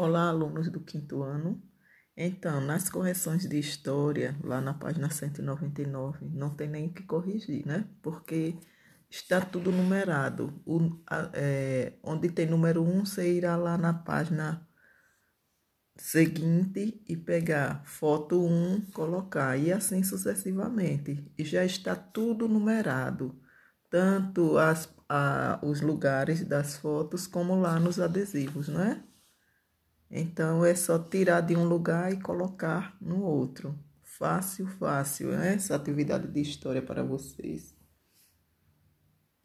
Olá, alunos do quinto ano. Então, nas correções de história, lá na página 199, não tem nem o que corrigir, né? Porque está tudo numerado. O, a, é, onde tem número 1, você irá lá na página seguinte e pegar foto 1, colocar, e assim sucessivamente. E já está tudo numerado, tanto as, a, os lugares das fotos como lá nos adesivos, não é? Então é só tirar de um lugar e colocar no outro. Fácil, fácil, né? Essa atividade de história para vocês.